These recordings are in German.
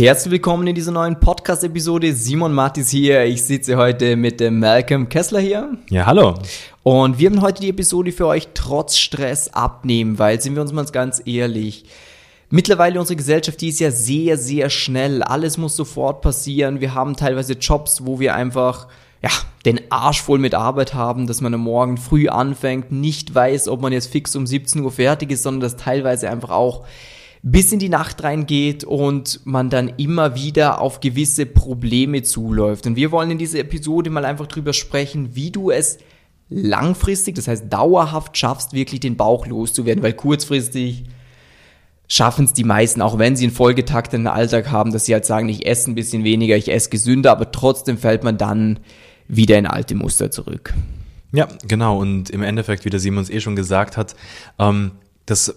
Herzlich willkommen in dieser neuen Podcast-Episode. Simon Mattis hier. Ich sitze heute mit dem Malcolm Kessler hier. Ja, hallo. Und wir haben heute die Episode für euch trotz Stress abnehmen, weil, sind wir uns mal ganz ehrlich, mittlerweile unsere Gesellschaft, die ist ja sehr, sehr schnell. Alles muss sofort passieren. Wir haben teilweise Jobs, wo wir einfach ja, den Arsch voll mit Arbeit haben, dass man am Morgen früh anfängt, nicht weiß, ob man jetzt fix um 17 Uhr fertig ist, sondern dass teilweise einfach auch bis in die Nacht reingeht und man dann immer wieder auf gewisse Probleme zuläuft. Und wir wollen in dieser Episode mal einfach drüber sprechen, wie du es langfristig, das heißt dauerhaft schaffst, wirklich den Bauch loszuwerden, weil kurzfristig schaffen es die meisten, auch wenn sie einen vollgetakteten Alltag haben, dass sie halt sagen, ich esse ein bisschen weniger, ich esse gesünder, aber trotzdem fällt man dann wieder in alte Muster zurück. Ja, genau. Und im Endeffekt, wie der Simons eh schon gesagt hat, ähm, das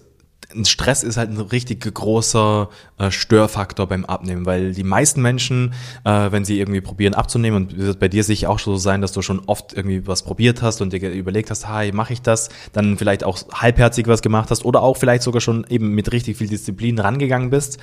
Stress ist halt ein richtig großer äh, Störfaktor beim Abnehmen, weil die meisten Menschen, äh, wenn sie irgendwie probieren abzunehmen, und wird bei dir sicher auch so sein, dass du schon oft irgendwie was probiert hast und dir überlegt hast, hi, mache ich das, dann vielleicht auch halbherzig was gemacht hast oder auch vielleicht sogar schon eben mit richtig viel Disziplin rangegangen bist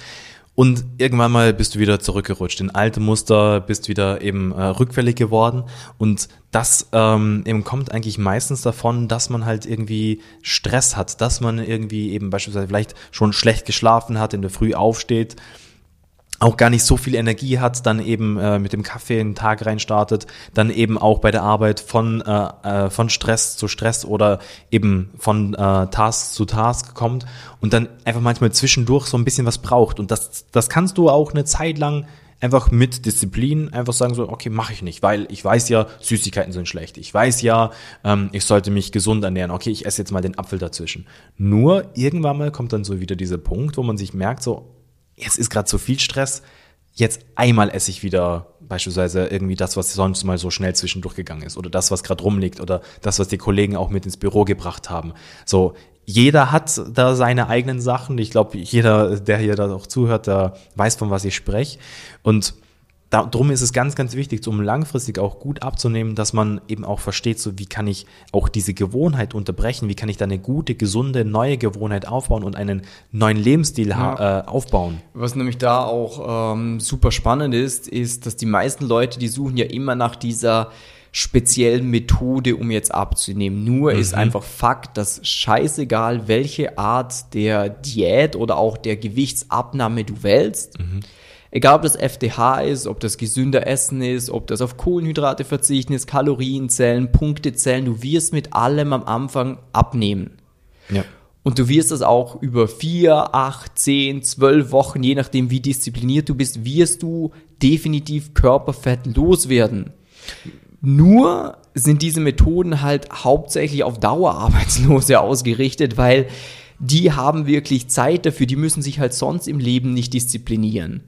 und irgendwann mal bist du wieder zurückgerutscht in alte Muster, bist wieder eben äh, rückfällig geworden. Und das ähm, eben kommt eigentlich meistens davon, dass man halt irgendwie Stress hat, dass man irgendwie eben beispielsweise vielleicht schon schlecht geschlafen hat, in der Früh aufsteht auch gar nicht so viel Energie hat, dann eben äh, mit dem Kaffee in den Tag reinstartet, dann eben auch bei der Arbeit von, äh, äh, von Stress zu Stress oder eben von äh, Task zu Task kommt und dann einfach manchmal zwischendurch so ein bisschen was braucht. Und das, das kannst du auch eine Zeit lang einfach mit Disziplin einfach sagen so, okay, mache ich nicht, weil ich weiß ja, Süßigkeiten sind schlecht. Ich weiß ja, ähm, ich sollte mich gesund ernähren. Okay, ich esse jetzt mal den Apfel dazwischen. Nur irgendwann mal kommt dann so wieder dieser Punkt, wo man sich merkt so, jetzt ist gerade so viel Stress, jetzt einmal esse ich wieder beispielsweise irgendwie das, was sonst mal so schnell zwischendurch gegangen ist oder das, was gerade rumliegt oder das, was die Kollegen auch mit ins Büro gebracht haben. So, jeder hat da seine eigenen Sachen. Ich glaube, jeder, der hier da auch zuhört, der weiß, von was ich spreche. Und darum ist es ganz, ganz wichtig, um langfristig auch gut abzunehmen, dass man eben auch versteht, so wie kann ich auch diese Gewohnheit unterbrechen, wie kann ich da eine gute, gesunde, neue Gewohnheit aufbauen und einen neuen Lebensstil ja. äh, aufbauen. Was nämlich da auch ähm, super spannend ist, ist, dass die meisten Leute, die suchen ja immer nach dieser speziellen Methode, um jetzt abzunehmen. Nur mhm. ist einfach Fakt, dass scheißegal, welche Art der Diät oder auch der Gewichtsabnahme du wählst, mhm Egal ob das FDH ist, ob das gesünder Essen ist, ob das auf Kohlenhydrate verzichten ist, Kalorien zählen, Punkte zählen, du wirst mit allem am Anfang abnehmen. Ja. Und du wirst das auch über vier, acht, zehn, zwölf Wochen, je nachdem wie diszipliniert du bist, wirst du definitiv Körperfett loswerden. Nur sind diese Methoden halt hauptsächlich auf Dauerarbeitslose ausgerichtet, weil die haben wirklich Zeit dafür, die müssen sich halt sonst im Leben nicht disziplinieren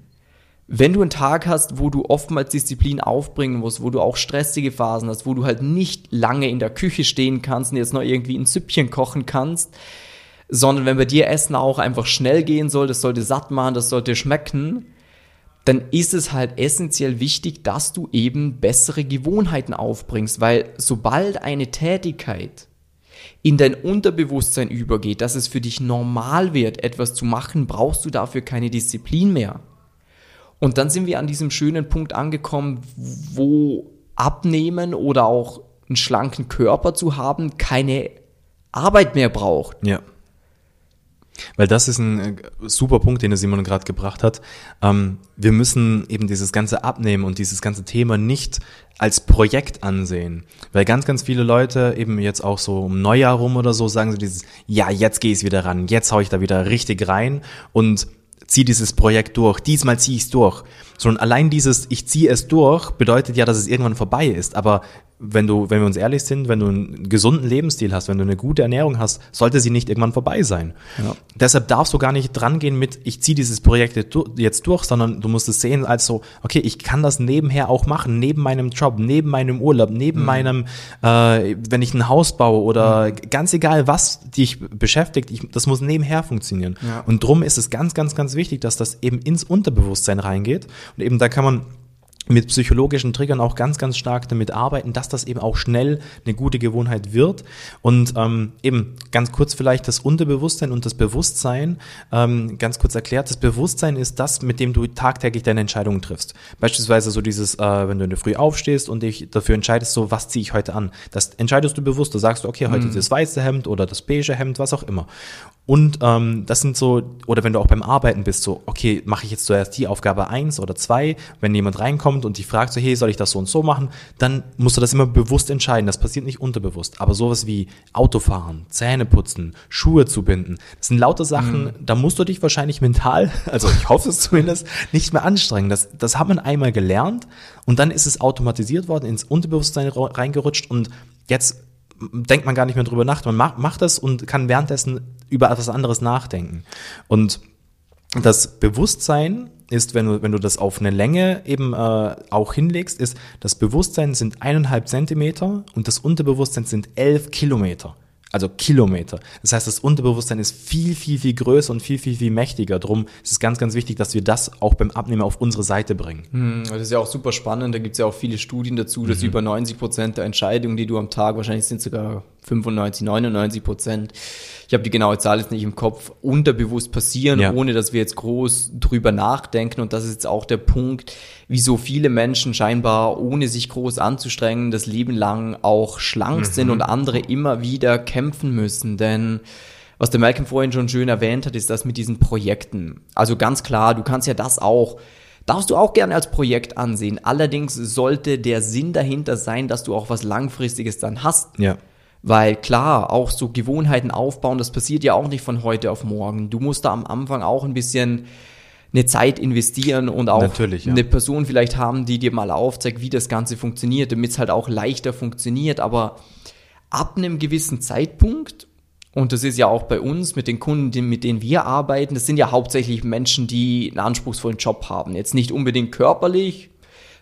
wenn du einen Tag hast, wo du oftmals Disziplin aufbringen musst, wo du auch stressige Phasen hast, wo du halt nicht lange in der Küche stehen kannst und jetzt noch irgendwie ein Süppchen kochen kannst, sondern wenn bei dir Essen auch einfach schnell gehen soll, das sollte satt machen, das sollte schmecken, dann ist es halt essentiell wichtig, dass du eben bessere Gewohnheiten aufbringst, weil sobald eine Tätigkeit in dein Unterbewusstsein übergeht, dass es für dich normal wird, etwas zu machen, brauchst du dafür keine Disziplin mehr. Und dann sind wir an diesem schönen Punkt angekommen, wo Abnehmen oder auch einen schlanken Körper zu haben keine Arbeit mehr braucht. Ja. Weil das ist ein äh, super Punkt, den der Simon gerade gebracht hat. Ähm, wir müssen eben dieses ganze Abnehmen und dieses ganze Thema nicht als Projekt ansehen. Weil ganz, ganz viele Leute eben jetzt auch so um Neujahr rum oder so sagen so dieses, ja, jetzt gehe ich wieder ran, jetzt hau ich da wieder richtig rein und zieh dieses Projekt durch, diesmal zieh ich es durch. Sondern allein dieses Ich ziehe es durch bedeutet ja, dass es irgendwann vorbei ist. Aber wenn du, wenn wir uns ehrlich sind, wenn du einen gesunden Lebensstil hast, wenn du eine gute Ernährung hast, sollte sie nicht irgendwann vorbei sein. Ja. Deshalb darfst du gar nicht drangehen mit, ich ziehe dieses Projekt jetzt durch, sondern du musst es sehen als so, okay, ich kann das nebenher auch machen, neben meinem Job, neben meinem Urlaub, neben mhm. meinem, äh, wenn ich ein Haus baue oder mhm. ganz egal, was dich beschäftigt, ich, das muss nebenher funktionieren. Ja. Und drum ist es ganz, ganz, ganz wichtig, dass das eben ins Unterbewusstsein reingeht. Und eben da kann man mit psychologischen Triggern auch ganz, ganz stark damit arbeiten, dass das eben auch schnell eine gute Gewohnheit wird. Und ähm, eben ganz kurz vielleicht das Unterbewusstsein und das Bewusstsein, ähm, ganz kurz erklärt, das Bewusstsein ist das, mit dem du tagtäglich deine Entscheidungen triffst. Beispielsweise so dieses, äh, wenn du in der Früh aufstehst und dich dafür entscheidest, so was ziehe ich heute an. Das entscheidest du bewusst. Du sagst, okay, heute mhm. das weiße Hemd oder das beige Hemd, was auch immer. Und ähm, das sind so, oder wenn du auch beim Arbeiten bist, so, okay, mache ich jetzt zuerst die Aufgabe eins oder zwei, wenn jemand reinkommt und die fragt so, hey, soll ich das so und so machen, dann musst du das immer bewusst entscheiden. Das passiert nicht unterbewusst. Aber sowas wie Autofahren, Zähne putzen, Schuhe zu binden, das sind lauter Sachen, mhm. da musst du dich wahrscheinlich mental, also ich hoffe es zumindest, nicht mehr anstrengen. Das, das hat man einmal gelernt und dann ist es automatisiert worden, ins Unterbewusstsein reingerutscht und jetzt denkt man gar nicht mehr drüber nach. Man macht, macht das und kann währenddessen über etwas anderes nachdenken. Und das Bewusstsein ist, wenn du, wenn du das auf eine Länge eben äh, auch hinlegst, ist, das Bewusstsein sind eineinhalb Zentimeter und das Unterbewusstsein sind elf Kilometer also Kilometer. Das heißt, das Unterbewusstsein ist viel, viel, viel größer und viel, viel, viel mächtiger. Drum ist es ganz, ganz wichtig, dass wir das auch beim Abnehmen auf unsere Seite bringen. Hm, das ist ja auch super spannend. Da gibt es ja auch viele Studien dazu, dass mhm. über 90 Prozent der Entscheidungen, die du am Tag, wahrscheinlich sind sogar 95, 99 Prozent, ich habe die genaue Zahl jetzt nicht im Kopf, unterbewusst passieren, ja. ohne dass wir jetzt groß drüber nachdenken. Und das ist jetzt auch der Punkt, wieso viele Menschen scheinbar, ohne sich groß anzustrengen, das Leben lang auch schlank mhm. sind und andere immer wieder kämpfen müssen. Denn was der Malcolm vorhin schon schön erwähnt hat, ist das mit diesen Projekten. Also ganz klar, du kannst ja das auch Darfst du auch gerne als Projekt ansehen. Allerdings sollte der Sinn dahinter sein, dass du auch was Langfristiges dann hast. Ja. Weil klar, auch so Gewohnheiten aufbauen, das passiert ja auch nicht von heute auf morgen. Du musst da am Anfang auch ein bisschen eine Zeit investieren und auch ja. eine Person vielleicht haben, die dir mal aufzeigt, wie das Ganze funktioniert, damit es halt auch leichter funktioniert. Aber ab einem gewissen Zeitpunkt, und das ist ja auch bei uns mit den Kunden, mit denen wir arbeiten, das sind ja hauptsächlich Menschen, die einen anspruchsvollen Job haben. Jetzt nicht unbedingt körperlich,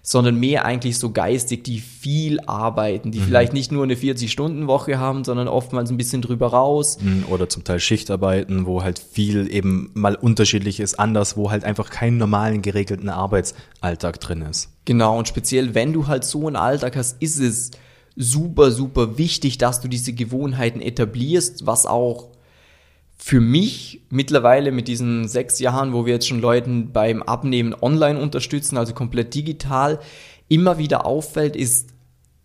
sondern mehr eigentlich so geistig, die viel arbeiten, die mhm. vielleicht nicht nur eine 40-Stunden-Woche haben, sondern oftmals ein bisschen drüber raus. Mhm, oder zum Teil Schichtarbeiten, wo halt viel eben mal unterschiedlich ist, anders, wo halt einfach keinen normalen geregelten Arbeitsalltag drin ist. Genau, und speziell wenn du halt so einen Alltag hast, ist es super, super wichtig, dass du diese Gewohnheiten etablierst, was auch für mich mittlerweile mit diesen sechs Jahren, wo wir jetzt schon Leuten beim Abnehmen online unterstützen, also komplett digital, immer wieder auffällt, ist,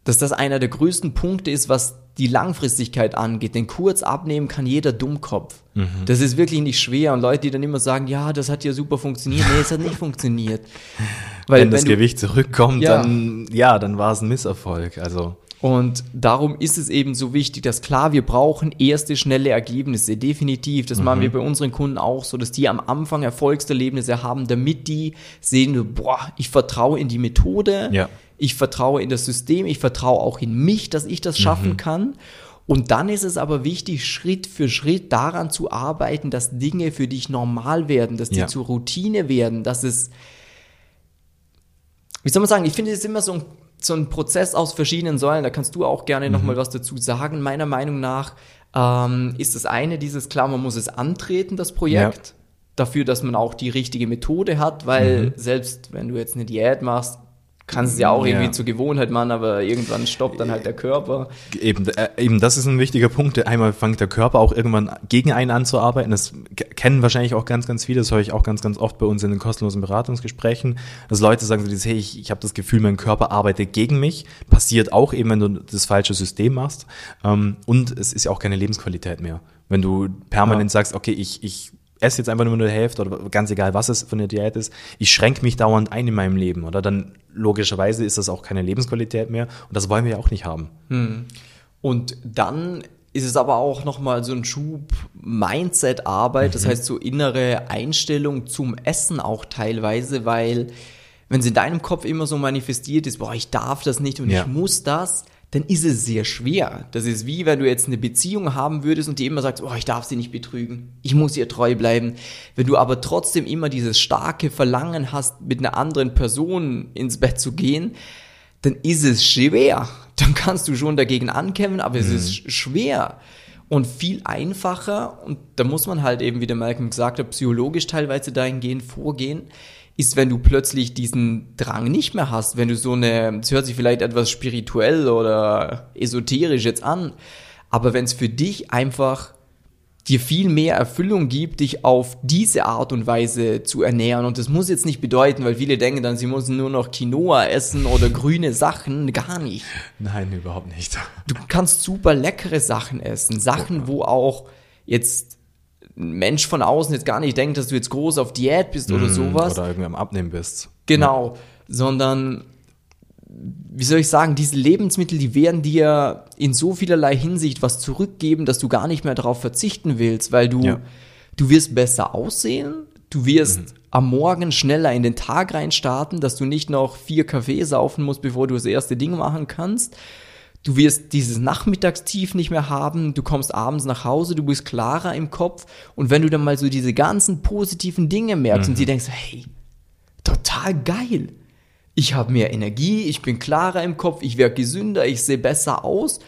dass das einer der größten Punkte ist, was die Langfristigkeit angeht. Denn kurz abnehmen kann jeder Dummkopf. Mhm. Das ist wirklich nicht schwer. Und Leute, die dann immer sagen, ja, das hat ja super funktioniert. Nee, es hat nicht funktioniert. Weil, wenn das wenn du, Gewicht zurückkommt, ja. dann, ja, dann war es ein Misserfolg. Also. Und darum ist es eben so wichtig, dass klar, wir brauchen erste schnelle Ergebnisse, definitiv. Das mhm. machen wir bei unseren Kunden auch so, dass die am Anfang Erfolgserlebnisse haben, damit die sehen, boah, ich vertraue in die Methode, ja. ich vertraue in das System, ich vertraue auch in mich, dass ich das schaffen mhm. kann. Und dann ist es aber wichtig, Schritt für Schritt daran zu arbeiten, dass Dinge für dich normal werden, dass die ja. zur Routine werden, dass es, wie soll man sagen, ich finde es immer so ein so ein Prozess aus verschiedenen Säulen, da kannst du auch gerne mhm. nochmal was dazu sagen. Meiner Meinung nach ähm, ist das eine dieses, klar, man muss es antreten, das Projekt, ja. dafür, dass man auch die richtige Methode hat, weil mhm. selbst wenn du jetzt eine Diät machst, kannst es ja auch irgendwie ja. zur Gewohnheit machen, aber irgendwann stoppt dann halt der Körper. Eben, äh, eben, das ist ein wichtiger Punkt. Einmal fängt der Körper auch irgendwann gegen einen an zu arbeiten. Das kennen wahrscheinlich auch ganz, ganz viele. Das höre ich auch ganz, ganz oft bei uns in den kostenlosen Beratungsgesprächen, dass Leute sagen so dieses, hey, ich, ich habe das Gefühl, mein Körper arbeitet gegen mich. Passiert auch eben, wenn du das falsche System machst. Ähm, und es ist ja auch keine Lebensqualität mehr. Wenn du permanent ja. sagst, okay, ich, ich esse jetzt einfach nur eine Hälfte oder ganz egal, was es von der Diät ist, ich schränke mich dauernd ein in meinem Leben, oder? Dann logischerweise ist das auch keine Lebensqualität mehr und das wollen wir ja auch nicht haben. Hm. Und dann ist es aber auch nochmal so ein Schub Mindset-Arbeit, mhm. das heißt so innere Einstellung zum Essen auch teilweise, weil wenn es in deinem Kopf immer so manifestiert ist, boah, ich darf das nicht und ja. ich muss das, dann ist es sehr schwer. Das ist wie wenn du jetzt eine Beziehung haben würdest und die immer sagst, oh, ich darf sie nicht betrügen, ich muss ihr treu bleiben. Wenn du aber trotzdem immer dieses starke Verlangen hast, mit einer anderen Person ins Bett zu gehen, dann ist es schwer. Dann kannst du schon dagegen ankämpfen, aber es mhm. ist schwer und viel einfacher. Und da muss man halt eben, wie der Malcolm gesagt hat, psychologisch teilweise dahingehend vorgehen, ist, wenn du plötzlich diesen Drang nicht mehr hast, wenn du so eine, es hört sich vielleicht etwas spirituell oder esoterisch jetzt an, aber wenn es für dich einfach dir viel mehr Erfüllung gibt, dich auf diese Art und Weise zu ernähren. Und das muss jetzt nicht bedeuten, weil viele denken dann, sie müssen nur noch Quinoa essen oder grüne Sachen. Gar nicht. Nein, überhaupt nicht. Du kannst super leckere Sachen essen. Sachen, wo auch jetzt ein Mensch von außen jetzt gar nicht denkt, dass du jetzt groß auf Diät bist oder Mm, sowas. Oder irgendwie am Abnehmen bist. Genau, sondern wie soll ich sagen, diese Lebensmittel, die werden dir in so vielerlei Hinsicht was zurückgeben, dass du gar nicht mehr darauf verzichten willst, weil du, Ja. du wirst besser aussehen, du wirst Mhm. am Morgen schneller in den Tag reinstarten, dass du nicht noch vier Kaffee saufen musst, bevor du das erste Ding machen kannst. Du wirst dieses Nachmittagstief nicht mehr haben, du kommst abends nach Hause, du bist klarer im Kopf und wenn du dann mal so diese ganzen positiven Dinge merkst Mhm. und dir denkst, hey, total geil. Ich habe mehr Energie, ich bin klarer im Kopf, ich werde gesünder, ich sehe besser aus.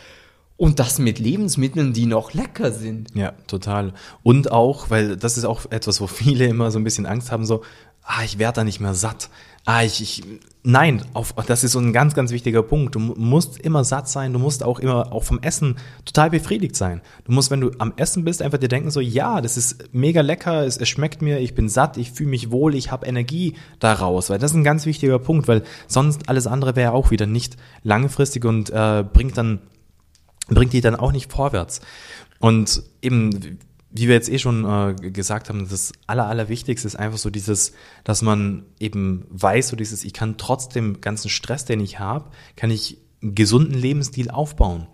Und das mit Lebensmitteln, die noch lecker sind. Ja, total. Und auch, weil das ist auch etwas, wo viele immer so ein bisschen Angst haben, so, ah, ich werde da nicht mehr satt. Ah, ich, ich, nein, auf, das ist so ein ganz, ganz wichtiger Punkt. Du mu- musst immer satt sein, du musst auch immer, auch vom Essen total befriedigt sein. Du musst, wenn du am Essen bist, einfach dir denken, so, ja, das ist mega lecker, es, es schmeckt mir, ich bin satt, ich fühle mich wohl, ich habe Energie daraus. Weil das ist ein ganz wichtiger Punkt, weil sonst alles andere wäre auch wieder nicht langfristig und äh, bringt dann bringt die dann auch nicht vorwärts. Und eben, wie wir jetzt eh schon äh, gesagt haben, das Aller, Allerwichtigste ist einfach so dieses, dass man eben weiß, so dieses, ich kann trotz dem ganzen Stress, den ich habe, kann ich einen gesunden Lebensstil aufbauen.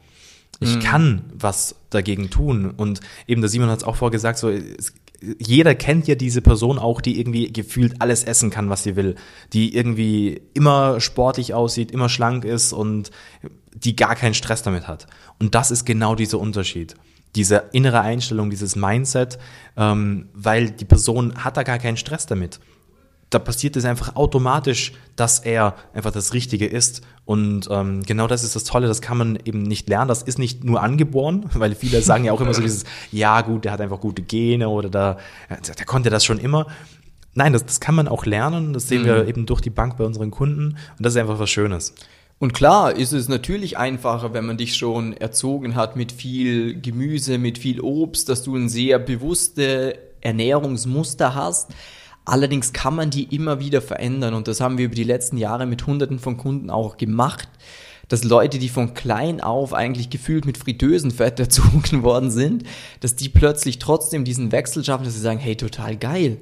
Ich kann was dagegen tun. Und eben der Simon hat es auch vorgesagt, so, es, jeder kennt ja diese Person auch, die irgendwie gefühlt alles essen kann, was sie will, die irgendwie immer sportlich aussieht, immer schlank ist und die gar keinen Stress damit hat. Und das ist genau dieser Unterschied. Diese innere Einstellung, dieses Mindset, ähm, weil die Person hat da gar keinen Stress damit. Da passiert es einfach automatisch, dass er einfach das Richtige ist. Und ähm, genau das ist das Tolle, das kann man eben nicht lernen. Das ist nicht nur angeboren, weil viele sagen ja auch immer so dieses, ja gut, der hat einfach gute Gene oder da, der, konnte das schon immer. Nein, das, das kann man auch lernen. Das sehen wir eben durch die Bank bei unseren Kunden. Und das ist einfach was Schönes. Und klar ist es natürlich einfacher, wenn man dich schon erzogen hat mit viel Gemüse, mit viel Obst, dass du ein sehr bewusste Ernährungsmuster hast. Allerdings kann man die immer wieder verändern und das haben wir über die letzten Jahre mit Hunderten von Kunden auch gemacht, dass Leute, die von klein auf eigentlich gefühlt mit Fritösenfett erzogen worden sind, dass die plötzlich trotzdem diesen Wechsel schaffen, dass sie sagen, hey, total geil.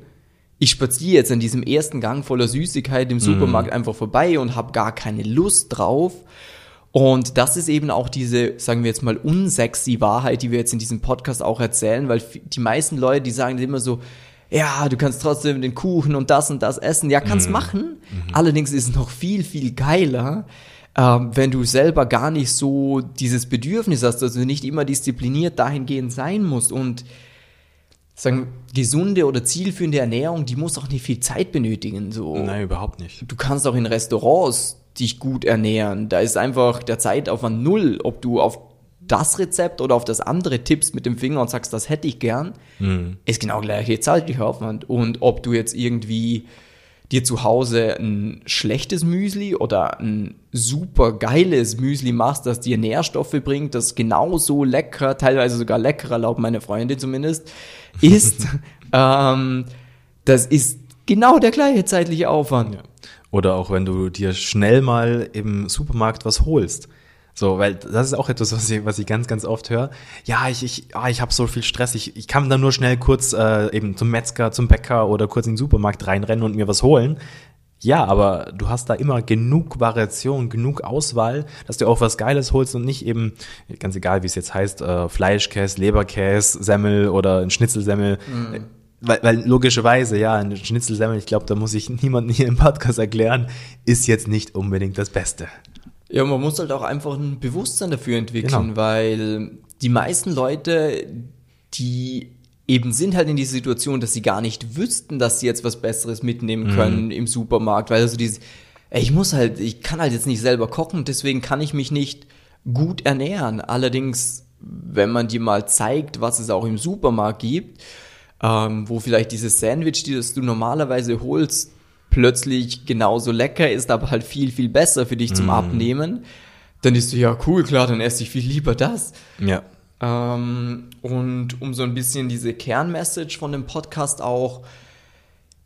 Ich spaziere jetzt an diesem ersten Gang voller Süßigkeit im Supermarkt einfach vorbei und habe gar keine Lust drauf. Und das ist eben auch diese, sagen wir jetzt mal, unsexy Wahrheit, die wir jetzt in diesem Podcast auch erzählen, weil die meisten Leute, die sagen immer so, ja, du kannst trotzdem den Kuchen und das und das essen. Ja, kannst machen. Allerdings ist es noch viel, viel geiler, ähm, wenn du selber gar nicht so dieses Bedürfnis hast, dass du nicht immer diszipliniert dahingehend sein musst. Und sagen, gesunde oder zielführende Ernährung, die muss auch nicht viel Zeit benötigen. So Nein, überhaupt nicht. du kannst auch in Restaurants dich gut ernähren. Da ist einfach der Zeitaufwand null, ob du auf das Rezept oder auf das andere tippst mit dem Finger und sagst, das hätte ich gern, ist genau gleiche zeitlicher Aufwand. Und ob du jetzt irgendwie dir zu Hause ein schlechtes Müsli oder ein super geiles Müsli machst, das dir Nährstoffe bringt, das genauso lecker, teilweise sogar leckerer, laut meiner Freundin zumindest, ist, ähm, das ist genau der gleiche zeitliche Aufwand. Oder auch wenn du dir schnell mal im Supermarkt was holst. So, weil das ist auch etwas, was ich, was ich ganz, ganz oft höre. Ja, ich, ich, ah, ich habe so viel Stress, ich, ich kann dann nur schnell kurz äh, eben zum Metzger, zum Bäcker oder kurz in den Supermarkt reinrennen und mir was holen. Ja, aber du hast da immer genug Variation, genug Auswahl, dass du auch was Geiles holst und nicht eben, ganz egal wie es jetzt heißt, äh, Fleischkäse, Leberkäse, Semmel oder ein Schnitzelsemmel. Weil, weil logischerweise, ja, ein Schnitzelsemmel, ich glaube, da muss ich niemanden hier im Podcast erklären, ist jetzt nicht unbedingt das Beste. Ja, man muss halt auch einfach ein Bewusstsein dafür entwickeln, Genau. weil die meisten Leute, die eben sind halt in dieser Situation, dass sie gar nicht wüssten, dass sie jetzt was Besseres mitnehmen können im Supermarkt, weil also dieses, ich muss halt, ich kann halt jetzt nicht selber kochen, deswegen kann ich mich nicht gut ernähren. Allerdings, wenn man dir mal zeigt, was es auch im Supermarkt gibt, ähm, wo vielleicht dieses Sandwich, das du normalerweise holst, plötzlich genauso lecker ist, aber halt viel, viel besser für dich zum Abnehmen, dann ist du ja cool, klar, dann esse ich viel lieber das. Ja. Ähm, und um so ein bisschen diese Kernmessage von dem Podcast auch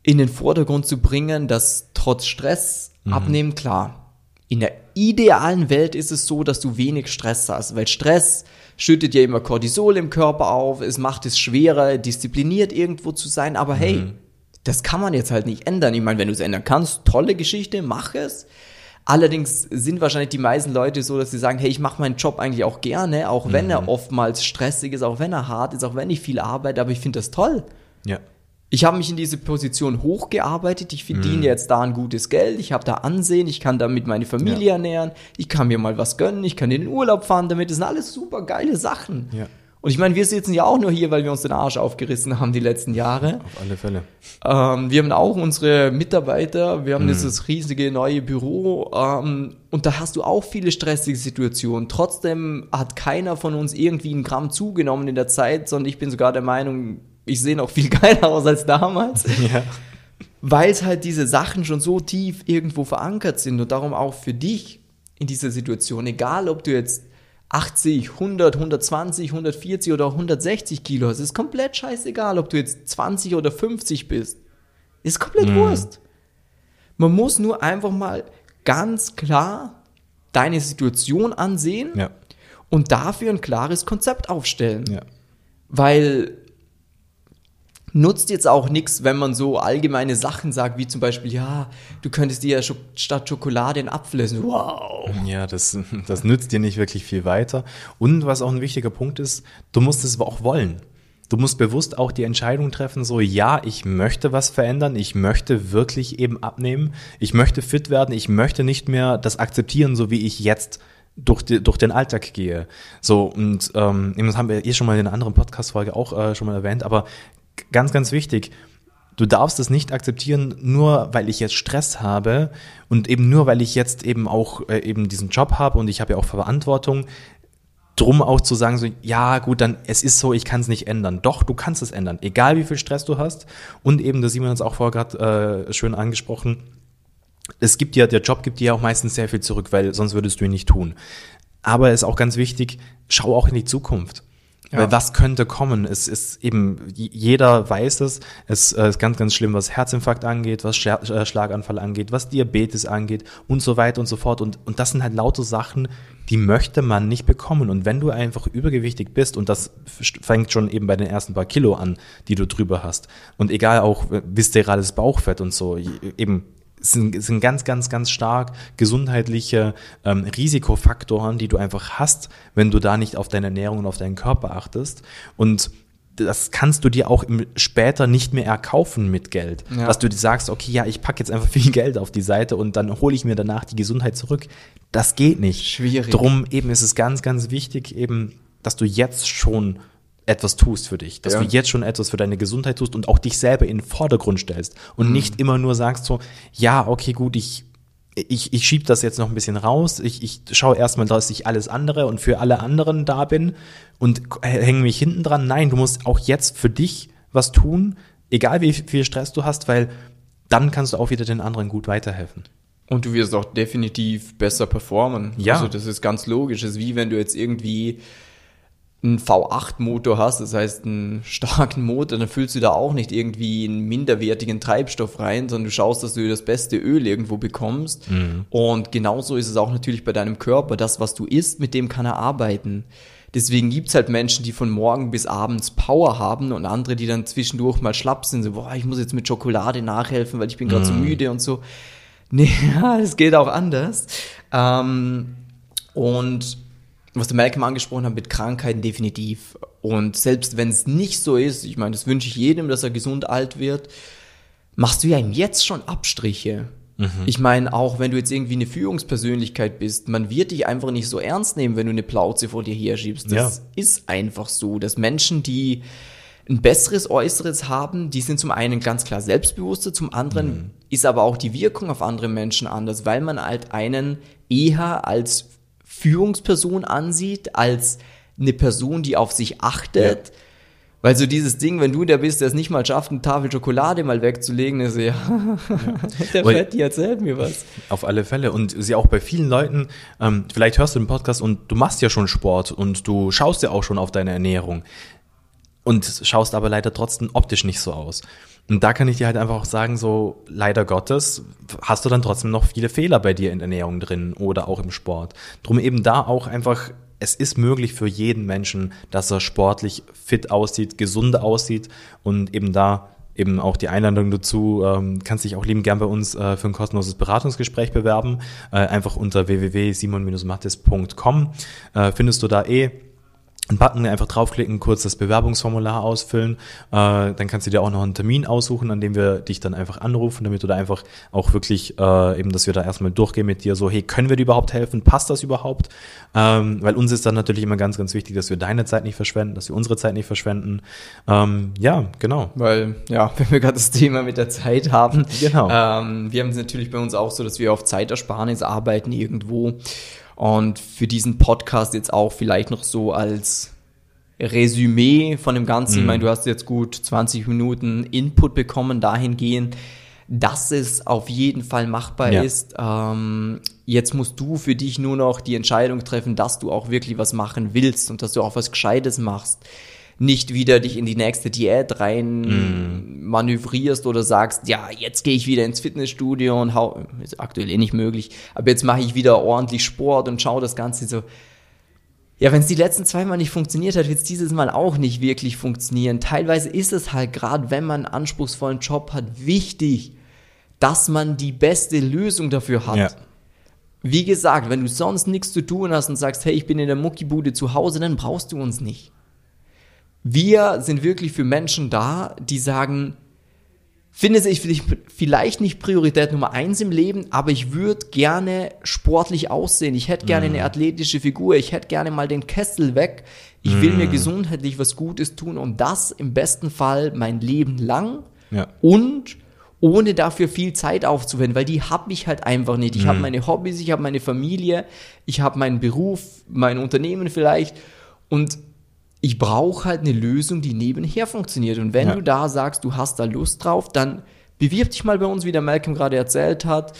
in den Vordergrund zu bringen, dass trotz Stress abnehmen, klar, in der idealen Welt ist es so, dass du wenig Stress hast, weil Stress schüttet ja immer Cortisol im Körper auf, es macht es schwerer, diszipliniert irgendwo zu sein, aber hey, das kann man jetzt halt nicht ändern. Ich meine, wenn du es ändern kannst, tolle Geschichte, mach es. Allerdings sind wahrscheinlich die meisten Leute so, dass sie sagen, hey, ich mache meinen Job eigentlich auch gerne, auch wenn er oftmals stressig ist, auch wenn er hart ist, auch wenn ich viel arbeite, aber ich finde das toll. Ja. Ich habe mich in diese Position hochgearbeitet, ich verdiene jetzt da ein gutes Geld, ich habe da Ansehen, ich kann damit meine Familie Ja. ernähren, ich kann mir mal was gönnen, ich kann in den Urlaub fahren damit, das sind alles super geile Sachen. Ja. Und ich meine, wir sitzen ja auch nur hier, weil wir uns den Arsch aufgerissen haben die letzten Jahre. Auf alle Fälle. Ähm, wir haben auch unsere Mitarbeiter, wir haben dieses riesige neue Büro ähm, und da hast du auch viele stressige Situationen. Trotzdem hat keiner von uns irgendwie einen Gramm zugenommen in der Zeit, sondern ich bin sogar der Meinung, ich sehe noch viel geiler aus als damals, Ja. weil es halt diese Sachen schon so tief irgendwo verankert sind und darum auch für dich in dieser Situation, egal ob du jetzt 80, 100, 120, 140 oder 160 Kilo hast, ist komplett scheißegal, ob du jetzt 20 oder 50 bist. Ist komplett Wurst. Man muss nur einfach mal ganz klar deine Situation ansehen Ja. und dafür ein klares Konzept aufstellen. Ja. Weil nutzt jetzt auch nichts, wenn man so allgemeine Sachen sagt, wie zum Beispiel, ja, du könntest dir ja Scho statt Schokolade einen Apfel essen. Wow. Ja, das, das nützt dir nicht wirklich viel weiter. Und was auch ein wichtiger Punkt ist, du musst es auch wollen. Du musst bewusst auch die Entscheidung treffen, so ja, ich möchte was verändern, ich möchte wirklich eben abnehmen, ich möchte fit werden, ich möchte nicht mehr das akzeptieren, so wie ich jetzt durch, die, durch den Alltag gehe. So, und ähm, das haben wir eh schon mal in einer anderen Podcast-Folge auch äh, schon mal erwähnt, aber ganz, ganz wichtig, du darfst es nicht akzeptieren, nur weil ich jetzt Stress habe und eben nur weil ich jetzt eben auch äh, eben diesen Job habe und ich habe ja auch Verantwortung, drum auch zu sagen, so, ja gut, dann es ist so, ich kann es nicht ändern. Doch, du kannst es ändern, egal wie viel Stress du hast. Und eben, das Simon hat es auch vorher gerade äh, schön angesprochen, es gibt ja, der Job gibt dir ja auch meistens sehr viel zurück, weil sonst würdest du ihn nicht tun. Aber es ist auch ganz wichtig, schau auch in die Zukunft. Ja. Weil was könnte kommen? Es ist eben, jeder weiß es, es äh, ist ganz, ganz schlimm, was Herzinfarkt angeht, was äh, Schlaganfall angeht, was Diabetes angeht und so weiter und so fort. Und, und das sind halt lauter Sachen, die möchte man nicht bekommen. Und wenn du einfach übergewichtig bist, und das fängt schon eben bei den ersten paar Kilo an, die du drüber hast, und egal auch äh, viszerales Bauchfett und so, eben sind, sind ganz, ganz, ganz stark gesundheitliche ähm, Risikofaktoren, die du einfach hast, wenn du da nicht auf deine Ernährung und auf deinen Körper achtest. Und das kannst du dir auch im, später nicht mehr erkaufen mit Geld. Ja. Dass du dir sagst, okay, ja, ich packe jetzt einfach viel Geld auf die Seite und dann hole ich mir danach die Gesundheit zurück. Das geht nicht. Schwierig. Drum eben ist es ganz, ganz wichtig, eben, dass du jetzt schon etwas tust für dich, dass Ja. du jetzt schon etwas für deine Gesundheit tust und auch dich selber in den Vordergrund stellst und nicht immer nur sagst so, ja, okay, gut, ich ich, ich schiebe das jetzt noch ein bisschen raus. Ich, ich schaue erstmal, dass ich alles andere und für alle anderen da bin und hänge mich hinten dran. Nein, du musst auch jetzt für dich was tun, egal wie viel Stress du hast, weil dann kannst du auch wieder den anderen gut weiterhelfen. Und du wirst auch definitiv besser performen. Ja. Also das ist ganz logisch. Das ist wie wenn du jetzt irgendwie einen V8-Motor hast, das heißt einen starken Motor, dann füllst du da auch nicht irgendwie einen minderwertigen Treibstoff rein, sondern du schaust, dass du das beste Öl irgendwo bekommst. Und genauso ist es auch natürlich bei deinem Körper. Das, was du isst, mit dem kann er arbeiten. Deswegen gibt's halt Menschen, die von morgen bis abends Power haben und andere, die dann zwischendurch mal schlapp sind, so, boah, ich muss jetzt mit Schokolade nachhelfen, weil ich bin gerade so müde und so. Nee, es geht auch anders. Ähm, und was der Malcolm angesprochen hat mit Krankheiten, definitiv. Und selbst wenn es nicht so ist, ich meine, das wünsche ich jedem, dass er gesund alt wird, machst du ja ihm jetzt schon Abstriche. Ich meine, auch wenn du jetzt irgendwie eine Führungspersönlichkeit bist, man wird dich einfach nicht so ernst nehmen, wenn du eine Plauze vor dir herschiebst. Das Ja. ist einfach so, dass Menschen, die ein besseres Äußeres haben, die sind zum einen ganz klar selbstbewusster, zum anderen ist aber auch die Wirkung auf andere Menschen anders, weil man halt einen eher als Führungsperson ansieht, als eine Person, die auf sich achtet. Weil so dieses Ding, wenn du der bist, der es nicht mal schafft, eine Tafel Schokolade mal wegzulegen, ist ja, der Weil- Fetti erzählt mir was. Auf alle Fälle. Und sie auch bei vielen Leuten, ähm, vielleicht hörst du den Podcast und du machst ja schon Sport und du schaust ja auch schon auf deine Ernährung und schaust aber leider trotzdem optisch nicht so aus. Und da kann ich dir halt einfach auch sagen, so leider Gottes hast du dann trotzdem noch viele Fehler bei dir in Ernährung drin oder auch im Sport. Drum eben da auch einfach, es ist möglich für jeden Menschen, dass er sportlich fit aussieht, gesund aussieht und eben da eben auch die Einladung dazu, ähm, kannst dich auch lieben gern bei uns äh, für ein kostenloses Beratungsgespräch bewerben. Äh, einfach unter www.simon-mattes.com äh, findest du da eh einen Button einfach draufklicken, kurz das Bewerbungsformular ausfüllen. Äh, dann kannst du dir auch noch einen Termin aussuchen, an dem wir dich dann einfach anrufen, damit du da einfach auch wirklich äh, eben, dass wir da erstmal durchgehen mit dir, so, hey, können wir dir überhaupt helfen? Passt das überhaupt? Ähm, weil uns ist dann natürlich immer ganz, ganz wichtig, dass wir deine Zeit nicht verschwenden, dass wir unsere Zeit nicht verschwenden. Ähm, ja, genau. Weil, ja, wenn wir gerade das Thema mit der Zeit haben. Genau. Ähm, wir haben es natürlich bei uns auch so, dass wir auf Zeitersparnis arbeiten irgendwo. Und für diesen Podcast jetzt auch vielleicht noch so als Resümee von dem Ganzen. Ich meine, du hast jetzt gut 20 Minuten Input bekommen dahingehend, dass es auf jeden Fall machbar Ja. ist. Ähm, jetzt musst du für dich nur noch die Entscheidung treffen, dass du auch wirklich was machen willst und dass du auch was Gescheites machst. Nicht wieder dich in die nächste Diät rein manövrierst oder sagst, ja, jetzt gehe ich wieder ins Fitnessstudio und hau, ist aktuell eh nicht möglich, aber jetzt mache ich wieder ordentlich Sport und schau das Ganze so. Ja, wenn es die letzten zwei Mal nicht funktioniert hat, wird es dieses Mal auch nicht wirklich funktionieren. Teilweise ist es halt gerade, wenn man einen anspruchsvollen Job hat, wichtig, dass man die beste Lösung dafür hat. Ja. Wie gesagt, wenn du sonst nichts zu tun hast und sagst, hey, ich bin in der Muckibude zu Hause, dann brauchst du uns nicht. Wir sind wirklich für Menschen da, die sagen, finde ich vielleicht nicht Priorität Nummer eins im Leben, aber ich würde gerne sportlich aussehen. Ich hätte gerne eine athletische Figur. Ich hätte gerne mal den Kessel weg. Ich will mir gesundheitlich was Gutes tun und das im besten Fall mein Leben lang Ja. und ohne dafür viel Zeit aufzuwenden, weil die habe ich halt einfach nicht. Ich habe meine Hobbys, ich habe meine Familie, ich habe meinen Beruf, mein Unternehmen vielleicht und ich brauche halt eine Lösung, die nebenher funktioniert. Und wenn Ja. du da sagst, du hast da Lust drauf, dann bewirb dich mal bei uns, wie der Malcolm gerade erzählt hat.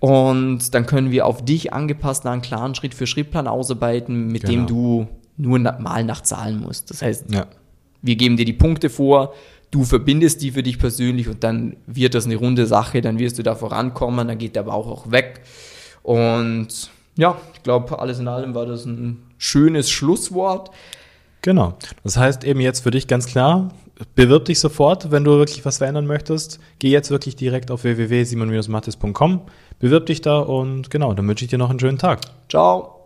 Und dann können wir auf dich angepasst einen klaren Schritt-für-Schritt-Plan ausarbeiten, mit dem Genau. du nur mal nach Zahlen musst. Das heißt, Ja. wir geben dir die Punkte vor, du verbindest die für dich persönlich und dann wird das eine runde Sache, dann wirst du da vorankommen, dann geht der Bauch auch weg. Und ja, ich glaube, alles in allem war das ein schönes Schlusswort. Genau. Das heißt eben jetzt für dich ganz klar, bewirb dich sofort, wenn du wirklich was verändern möchtest. Geh jetzt wirklich direkt auf www.simon-mattes.com, bewirb dich da und genau, dann wünsche ich dir noch einen schönen Tag. Ciao.